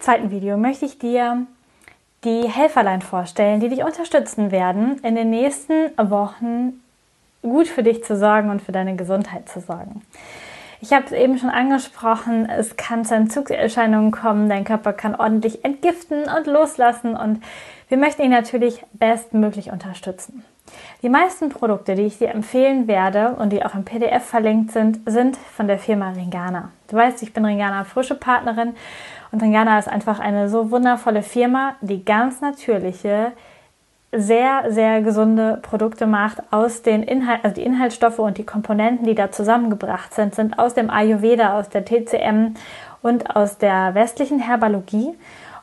Zweiten Video möchte ich dir die Helferlein vorstellen, die dich unterstützen werden, in den nächsten Wochen gut für dich zu sorgen und für deine Gesundheit zu sorgen. Ich habe es eben schon angesprochen, es kann zu Entzugserscheinungen kommen, dein Körper kann ordentlich entgiften und loslassen und wir möchten ihn natürlich bestmöglich unterstützen. Die meisten Produkte, die ich dir empfehlen werde und die auch im PDF verlinkt sind, sind von der Firma Ringana. Du weißt, ich bin Ringana frische Partnerin und Ringana ist einfach eine so wundervolle Firma, die ganz natürliche, sehr, sehr gesunde Produkte macht aus den Inhalt, also die Inhaltsstoffe und die Komponenten, die da zusammengebracht sind, sind aus dem Ayurveda, aus der TCM und aus der westlichen Herbalogie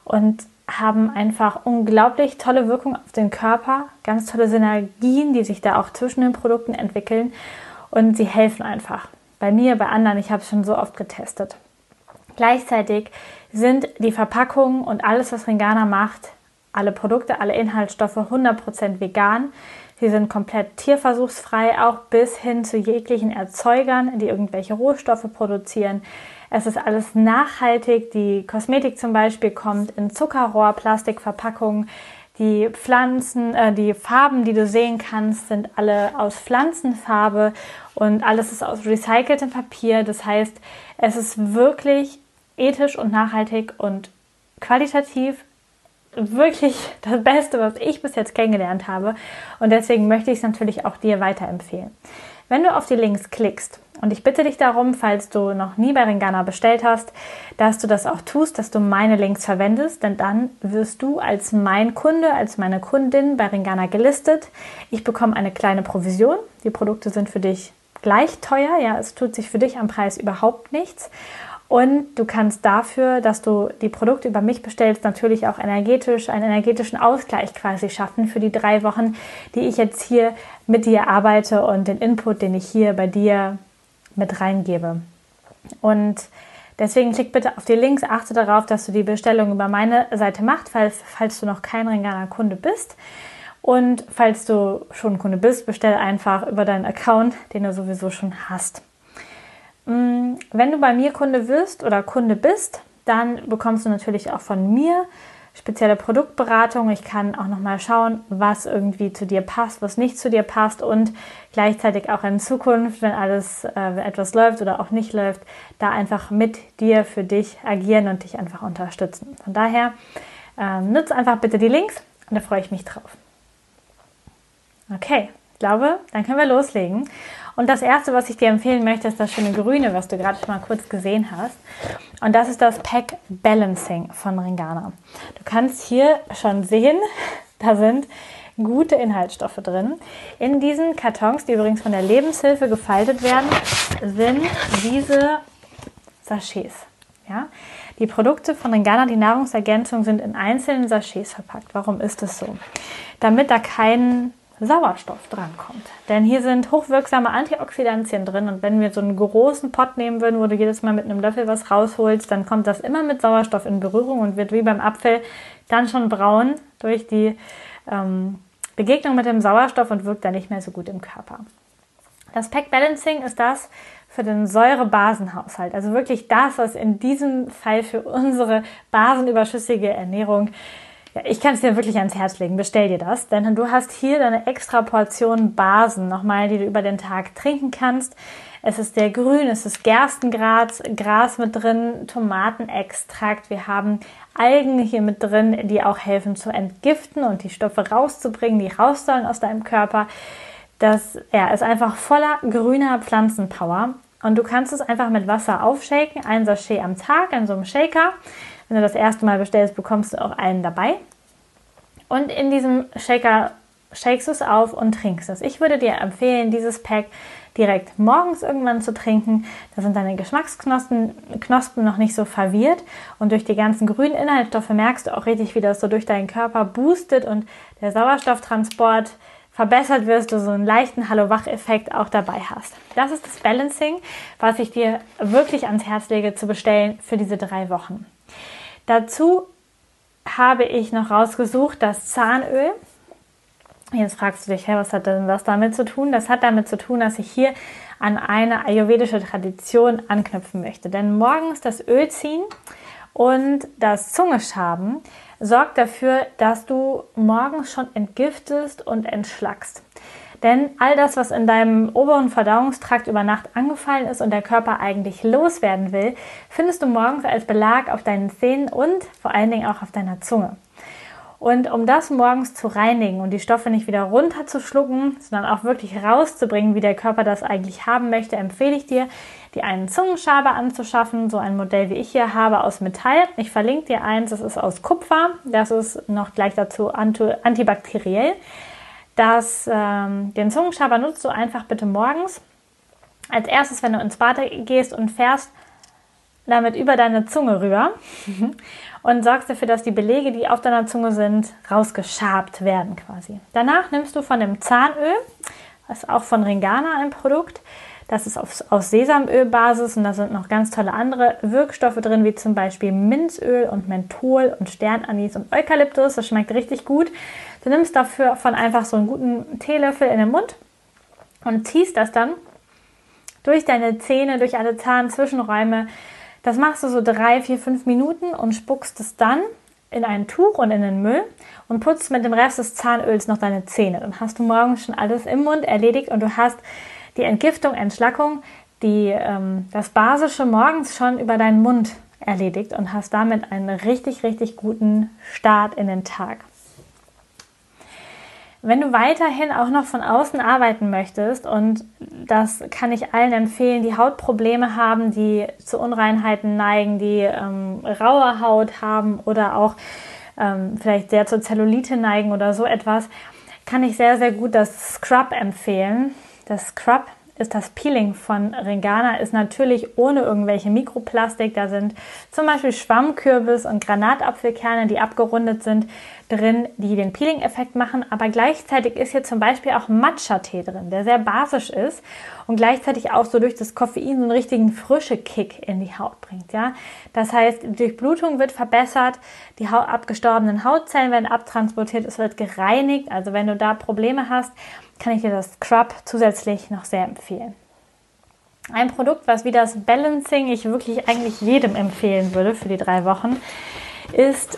und haben einfach unglaublich tolle Wirkung auf den Körper, ganz tolle Synergien, die sich da auch zwischen den Produkten entwickeln und sie helfen einfach. Bei mir, bei anderen, ich habe es schon so oft getestet. Gleichzeitig sind die Verpackungen und alles, was Ringana macht, alle Produkte, alle Inhaltsstoffe 100% vegan. Sie sind komplett tierversuchsfrei, auch bis hin zu jeglichen Erzeugern, die irgendwelche Rohstoffe produzieren. Es ist alles nachhaltig. Die Kosmetik zum Beispiel kommt in Zuckerrohr, Plastikverpackungen. Die Pflanzen, äh, die Farben, die du sehen kannst, sind alle aus Pflanzenfarbe und alles ist aus recyceltem Papier. Das heißt, es ist wirklich ethisch und nachhaltig und qualitativ wirklich das Beste, was ich bis jetzt kennengelernt habe. Und deswegen möchte ich es natürlich auch dir weiterempfehlen. Wenn du auf die Links klickst, und ich bitte dich darum, falls du noch nie bei Ringana bestellt hast, dass du das auch tust, dass du meine Links verwendest, denn dann wirst du als mein Kunde, als meine Kundin bei Ringana gelistet. Ich bekomme eine kleine Provision. Die Produkte sind für dich gleich teuer. Ja, es tut sich für dich am Preis überhaupt nichts. Und du kannst dafür, dass du die Produkte über mich bestellst, natürlich auch energetisch, einen energetischen Ausgleich quasi schaffen für die drei Wochen, die ich jetzt hier mit dir arbeite und den Input, den ich hier bei dir mit reingebe. Und deswegen klick bitte auf die Links, achte darauf, dass du die Bestellung über meine Seite machst, falls, falls du noch kein Ringana Kunde bist. Und falls du schon Kunde bist, bestell einfach über deinen Account, den du sowieso schon hast. Mm, wenn du bei mir Kunde wirst oder Kunde bist, dann bekommst du natürlich auch von mir spezielle Produktberatung. Ich kann auch nochmal schauen, was irgendwie zu dir passt, was nicht zu dir passt und gleichzeitig auch in Zukunft, wenn alles äh, etwas läuft oder auch nicht läuft, da einfach mit dir für dich agieren und dich einfach unterstützen. Von daher äh, nutze einfach bitte die Links und da freue ich mich drauf. Okay, ich glaube, dann können wir loslegen. Und das erste, was ich dir empfehlen möchte, ist das schöne Grüne, was du gerade schon mal kurz gesehen hast. Und das ist das Pack Balancing von Ringana. Du kannst hier schon sehen, da sind gute Inhaltsstoffe drin. In diesen Kartons, die übrigens von der Lebenshilfe gefaltet werden, sind diese Sachets. Ja? Die Produkte von Ringana, die Nahrungsergänzung, sind in einzelnen Sachets verpackt. Warum ist das so? Damit da kein Sauerstoff drankommt. Denn hier sind hochwirksame Antioxidantien drin und wenn wir so einen großen Pott nehmen würden, wo du jedes Mal mit einem Löffel was rausholst, dann kommt das immer mit Sauerstoff in Berührung und wird wie beim Apfel dann schon braun durch die ähm, Begegnung mit dem Sauerstoff und wirkt dann nicht mehr so gut im Körper. Das Pack Balancing ist das für den Säurebasenhaushalt, also wirklich das, was in diesem Fall für unsere basenüberschüssige Ernährung ich kann es dir wirklich ans Herz legen. Bestell dir das, denn du hast hier deine extra Portion Basen nochmal, die du über den Tag trinken kannst. Es ist der Grün, es ist Gerstengras, Gras mit drin, Tomatenextrakt. Wir haben Algen hier mit drin, die auch helfen zu entgiften und die Stoffe rauszubringen, die raus sollen aus deinem Körper. Das ja, ist einfach voller grüner Pflanzenpower. Und du kannst es einfach mit Wasser aufshaken, ein Sachet am Tag in so einem Shaker. Wenn du das erste Mal bestellst, bekommst du auch einen dabei. Und in diesem Shaker shakest es auf und trinkst es. Ich würde dir empfehlen, dieses Pack direkt morgens irgendwann zu trinken. Da sind deine Geschmacksknospen Knospen noch nicht so verwirrt und durch die ganzen grünen Inhaltsstoffe merkst du auch richtig, wie das so durch deinen Körper boostet und der Sauerstofftransport verbessert wirst, du so einen leichten Hallo-Wach-Effekt auch dabei hast. Das ist das Balancing, was ich dir wirklich ans Herz lege zu bestellen für diese drei Wochen. Dazu habe ich noch rausgesucht das Zahnöl. Jetzt fragst du dich, hey, was hat denn das damit zu tun? Das hat damit zu tun, dass ich hier an eine ayurvedische Tradition anknüpfen möchte. Denn morgens das Öl ziehen und das Zungeschaben sorgt dafür, dass du morgens schon entgiftest und entschlackst. Denn all das, was in deinem oberen Verdauungstrakt über Nacht angefallen ist und der Körper eigentlich loswerden will, findest du morgens als Belag auf deinen Zähnen und vor allen Dingen auch auf deiner Zunge. Und um das morgens zu reinigen und die Stoffe nicht wieder runterzuschlucken, sondern auch wirklich rauszubringen, wie der Körper das eigentlich haben möchte, empfehle ich dir, dir einen Zungenschaber anzuschaffen, so ein Modell wie ich hier habe aus Metall. Ich verlinke dir eins, das ist aus Kupfer, das ist noch gleich dazu antibakteriell. Das, ähm, den Zungenschaber nutzt du einfach bitte morgens. Als erstes, wenn du ins Bad gehst und fährst damit über deine Zunge rüber und sorgst dafür, dass die Belege, die auf deiner Zunge sind, rausgeschabt werden quasi. Danach nimmst du von dem Zahnöl, das ist auch von Ringana ein Produkt, das ist auf, aus Sesamölbasis und da sind noch ganz tolle andere Wirkstoffe drin, wie zum Beispiel Minzöl und Menthol und Sternanis und Eukalyptus. Das schmeckt richtig gut. Du nimmst dafür von einfach so einen guten Teelöffel in den Mund und ziehst das dann durch deine Zähne, durch alle Zahnzwischenräume. Das machst du so drei, vier, fünf Minuten und spuckst es dann in ein Tuch und in den Müll und putzt mit dem Rest des Zahnöls noch deine Zähne. Dann hast du morgens schon alles im Mund erledigt und du hast die Entgiftung, Entschlackung, die, ähm, das Basische morgens schon über deinen Mund erledigt und hast damit einen richtig, richtig guten Start in den Tag. Wenn du weiterhin auch noch von außen arbeiten möchtest, und das kann ich allen empfehlen, die Hautprobleme haben, die zu Unreinheiten neigen, die ähm, raue Haut haben oder auch ähm, vielleicht sehr zur Zellulite neigen oder so etwas, kann ich sehr, sehr gut das Scrub empfehlen. Das Scrub ist das Peeling von Ringana, ist natürlich ohne irgendwelche Mikroplastik. Da sind zum Beispiel Schwammkürbis und Granatapfelkerne, die abgerundet sind, drin, die den Peeling-Effekt machen. Aber gleichzeitig ist hier zum Beispiel auch Matcha-Tee drin, der sehr basisch ist und gleichzeitig auch so durch das Koffein so einen richtigen frische Kick in die Haut bringt. Ja? Das heißt, die Durchblutung wird verbessert, die abgestorbenen Hautzellen werden abtransportiert, es wird gereinigt. Also wenn du da Probleme hast, kann ich dir das Scrub zusätzlich noch sehr empfehlen. Ein Produkt, was wie das Balancing ich wirklich eigentlich jedem empfehlen würde für die drei Wochen, ist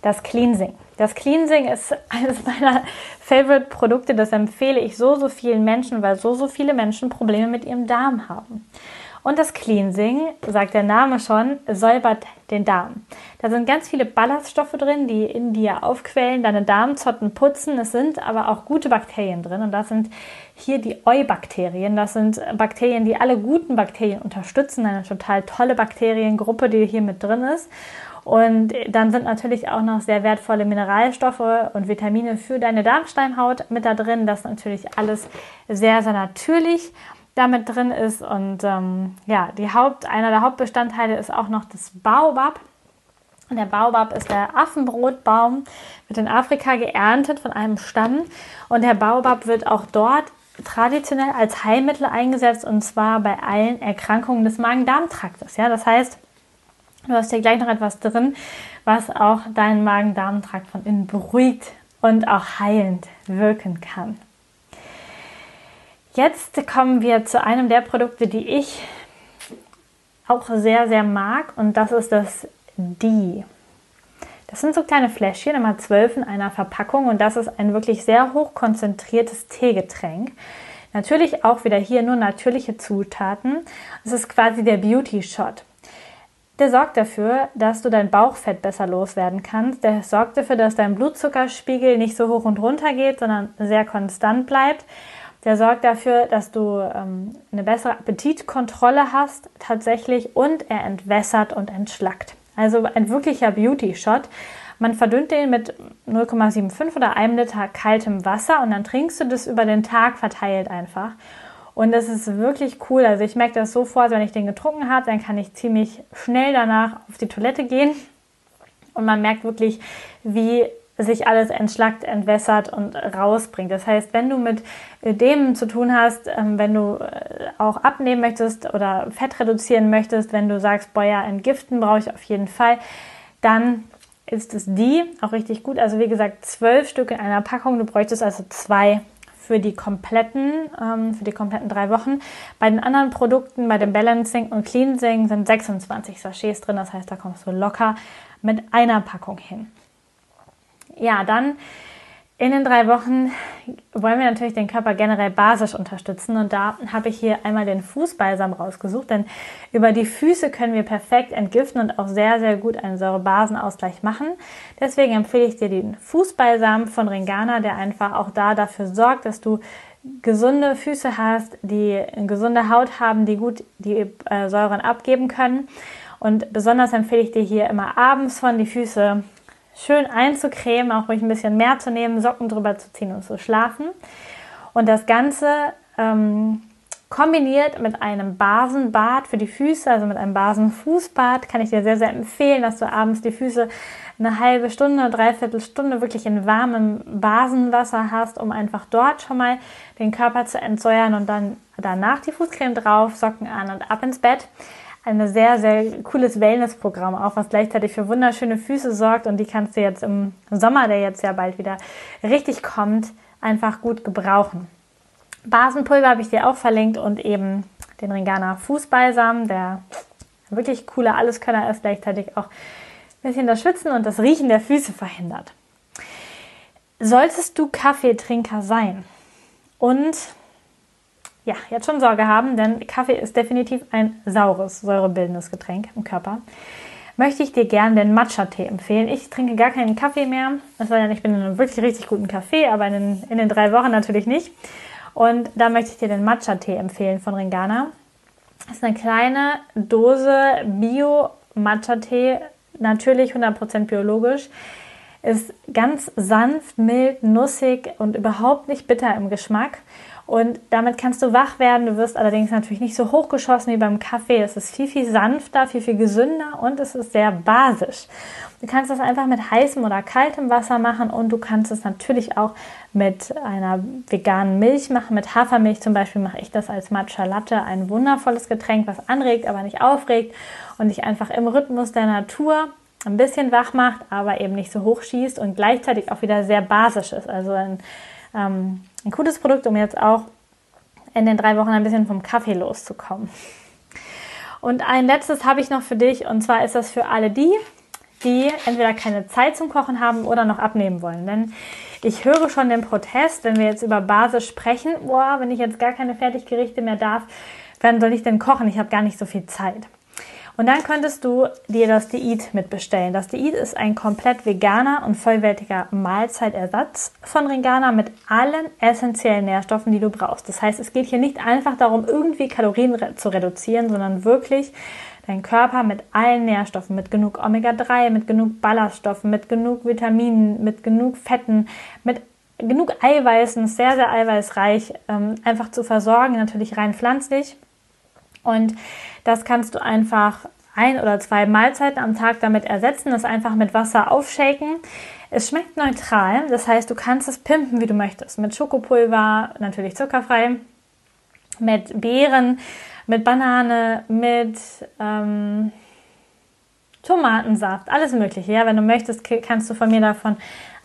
das Cleansing. Das Cleansing ist eines meiner Favorite-Produkte. Das empfehle ich so, so vielen Menschen, weil so, so viele Menschen Probleme mit ihrem Darm haben. Und das Cleansing, sagt der Name schon, säubert den Darm. Da sind ganz viele Ballaststoffe drin, die in dir aufquellen, deine Darmzotten putzen. Es sind aber auch gute Bakterien drin. Und das sind hier die Eubakterien. Das sind Bakterien, die alle guten Bakterien unterstützen. Eine total tolle Bakteriengruppe, die hier mit drin ist. Und dann sind natürlich auch noch sehr wertvolle Mineralstoffe und Vitamine für deine Darmsteinhaut mit da drin. Das ist natürlich alles sehr, sehr natürlich damit drin ist. Und ähm, ja, die Haupt, einer der Hauptbestandteile ist auch noch das Baobab. Und der Baobab ist der Affenbrotbaum, wird in Afrika geerntet von einem Stamm. Und der Baobab wird auch dort traditionell als Heilmittel eingesetzt und zwar bei allen Erkrankungen des Magen-Darm-Traktes. Ja, das heißt, du hast hier gleich noch etwas drin, was auch deinen Magen-Darm-Trakt von innen beruhigt und auch heilend wirken kann. Jetzt kommen wir zu einem der Produkte, die ich auch sehr, sehr mag und das ist das Die. Das sind so kleine Fläschchen, immer zwölf in einer Verpackung und das ist ein wirklich sehr hoch konzentriertes Teegetränk. Natürlich auch wieder hier nur natürliche Zutaten. Es ist quasi der Beauty Shot. Der sorgt dafür, dass du dein Bauchfett besser loswerden kannst. Der sorgt dafür, dass dein Blutzuckerspiegel nicht so hoch und runter geht, sondern sehr konstant bleibt. Der sorgt dafür, dass du ähm, eine bessere Appetitkontrolle hast tatsächlich und er entwässert und entschlackt. Also ein wirklicher Beauty-Shot. Man verdünnt den mit 0,75 oder einem Liter kaltem Wasser und dann trinkst du das über den Tag verteilt einfach. Und das ist wirklich cool. Also ich merke das sofort, wenn ich den getrunken habe, dann kann ich ziemlich schnell danach auf die Toilette gehen. Und man merkt wirklich, wie sich alles entschlackt, entwässert und rausbringt. Das heißt, wenn du mit dem zu tun hast, ähm, wenn du äh, auch abnehmen möchtest oder Fett reduzieren möchtest, wenn du sagst, boah ja, entgiften brauche ich auf jeden Fall, dann ist es die auch richtig gut. Also wie gesagt, zwölf Stück in einer Packung. Du bräuchtest also zwei für die kompletten, ähm, für die kompletten drei Wochen. Bei den anderen Produkten, bei dem Balancing und Cleansing sind 26 Sachets drin. Das heißt, da kommst du locker mit einer Packung hin. Ja, dann in den drei Wochen wollen wir natürlich den Körper generell basisch unterstützen und da habe ich hier einmal den Fußbalsam rausgesucht, denn über die Füße können wir perfekt entgiften und auch sehr, sehr gut einen Säurebasenausgleich machen. Deswegen empfehle ich dir den Fußbalsam von Ringana, der einfach auch da dafür sorgt, dass du gesunde Füße hast, die gesunde Haut haben, die gut die äh, Säuren abgeben können. Und besonders empfehle ich dir hier immer abends von die Füße schön einzucremen, auch ruhig ein bisschen mehr zu nehmen, Socken drüber zu ziehen und zu schlafen. Und das Ganze ähm, kombiniert mit einem Basenbad für die Füße, also mit einem Basenfußbad, kann ich dir sehr, sehr empfehlen, dass du abends die Füße eine halbe Stunde, dreiviertel Stunde wirklich in warmem Basenwasser hast, um einfach dort schon mal den Körper zu entsäuern und dann danach die Fußcreme drauf, Socken an und ab ins Bett ein sehr, sehr cooles Wellnessprogramm auch, was gleichzeitig für wunderschöne Füße sorgt und die kannst du jetzt im Sommer, der jetzt ja bald wieder richtig kommt, einfach gut gebrauchen. Basenpulver habe ich dir auch verlinkt und eben den Ringana Fußbalsam, der wirklich cooler Alleskönner ist, gleichzeitig auch ein bisschen das Schwitzen und das Riechen der Füße verhindert. Solltest du Kaffeetrinker sein und ja, jetzt schon Sorge haben, denn Kaffee ist definitiv ein saures, säurebildendes Getränk im Körper. Möchte ich dir gerne den Matcha-Tee empfehlen. Ich trinke gar keinen Kaffee mehr. Es sei denn, ich bin in einem wirklich richtig guten Kaffee, aber in den, in den drei Wochen natürlich nicht. Und da möchte ich dir den Matcha-Tee empfehlen von Ringana. Das ist eine kleine Dose Bio-Matcha-Tee, natürlich 100% biologisch. Ist ganz sanft, mild, nussig und überhaupt nicht bitter im Geschmack. Und damit kannst du wach werden. Du wirst allerdings natürlich nicht so hochgeschossen wie beim Kaffee. Es ist viel, viel sanfter, viel, viel gesünder und es ist sehr basisch. Du kannst das einfach mit heißem oder kaltem Wasser machen und du kannst es natürlich auch mit einer veganen Milch machen. Mit Hafermilch zum Beispiel mache ich das als Matcha Latte. Ein wundervolles Getränk, was anregt, aber nicht aufregt und dich einfach im Rhythmus der Natur ein bisschen wach macht, aber eben nicht so hoch schießt und gleichzeitig auch wieder sehr basisch ist. Also ein ähm, ein gutes Produkt, um jetzt auch in den drei Wochen ein bisschen vom Kaffee loszukommen. Und ein letztes habe ich noch für dich und zwar ist das für alle die, die entweder keine Zeit zum Kochen haben oder noch abnehmen wollen. Denn ich höre schon den Protest, wenn wir jetzt über Basis sprechen, boah, wenn ich jetzt gar keine Fertiggerichte mehr darf, wann soll ich denn kochen? Ich habe gar nicht so viel Zeit. Und dann könntest du dir das Diät mitbestellen. Das Diät ist ein komplett veganer und vollwertiger Mahlzeitersatz von Ringana mit allen essentiellen Nährstoffen, die du brauchst. Das heißt, es geht hier nicht einfach darum, irgendwie Kalorien zu reduzieren, sondern wirklich deinen Körper mit allen Nährstoffen, mit genug Omega-3, mit genug Ballaststoffen, mit genug Vitaminen, mit genug Fetten, mit genug Eiweißen, sehr, sehr eiweißreich, ähm, einfach zu versorgen, natürlich rein pflanzlich. Und das kannst du einfach ein oder zwei Mahlzeiten am Tag damit ersetzen, das einfach mit Wasser aufshaken. Es schmeckt neutral, das heißt, du kannst es pimpen, wie du möchtest. Mit Schokopulver, natürlich zuckerfrei, mit Beeren, mit Banane, mit ähm, Tomatensaft, alles Mögliche. Ja, wenn du möchtest, kannst du von mir davon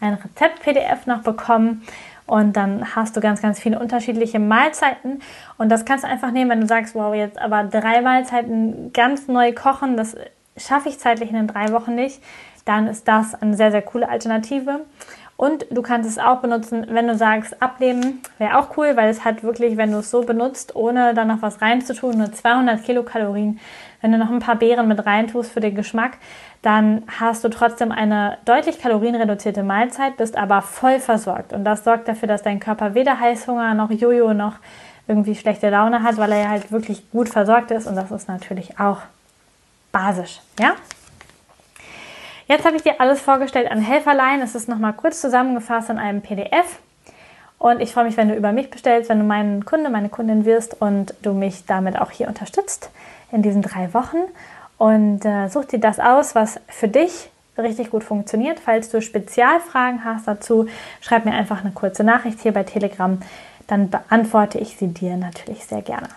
ein Rezept-PDF noch bekommen. Und dann hast du ganz, ganz viele unterschiedliche Mahlzeiten. Und das kannst du einfach nehmen, wenn du sagst, wow, jetzt aber drei Mahlzeiten ganz neu kochen, das schaffe ich zeitlich in den drei Wochen nicht. Dann ist das eine sehr, sehr coole Alternative. Und du kannst es auch benutzen, wenn du sagst, abnehmen wäre auch cool, weil es hat wirklich, wenn du es so benutzt, ohne da noch was reinzutun, nur 200 Kilokalorien. Wenn du noch ein paar Beeren mit reintust für den Geschmack, dann hast du trotzdem eine deutlich kalorienreduzierte Mahlzeit, bist aber voll versorgt. Und das sorgt dafür, dass dein Körper weder Heißhunger noch Jojo noch irgendwie schlechte Laune hat, weil er halt wirklich gut versorgt ist. Und das ist natürlich auch basisch. Ja? Jetzt habe ich dir alles vorgestellt an Helferlein. Es ist nochmal kurz zusammengefasst in einem PDF. Und ich freue mich, wenn du über mich bestellst, wenn du mein Kunde, meine Kundin wirst und du mich damit auch hier unterstützt in diesen drei Wochen. Und äh, such dir das aus, was für dich richtig gut funktioniert. Falls du Spezialfragen hast dazu, schreib mir einfach eine kurze Nachricht hier bei Telegram. Dann beantworte ich sie dir natürlich sehr gerne.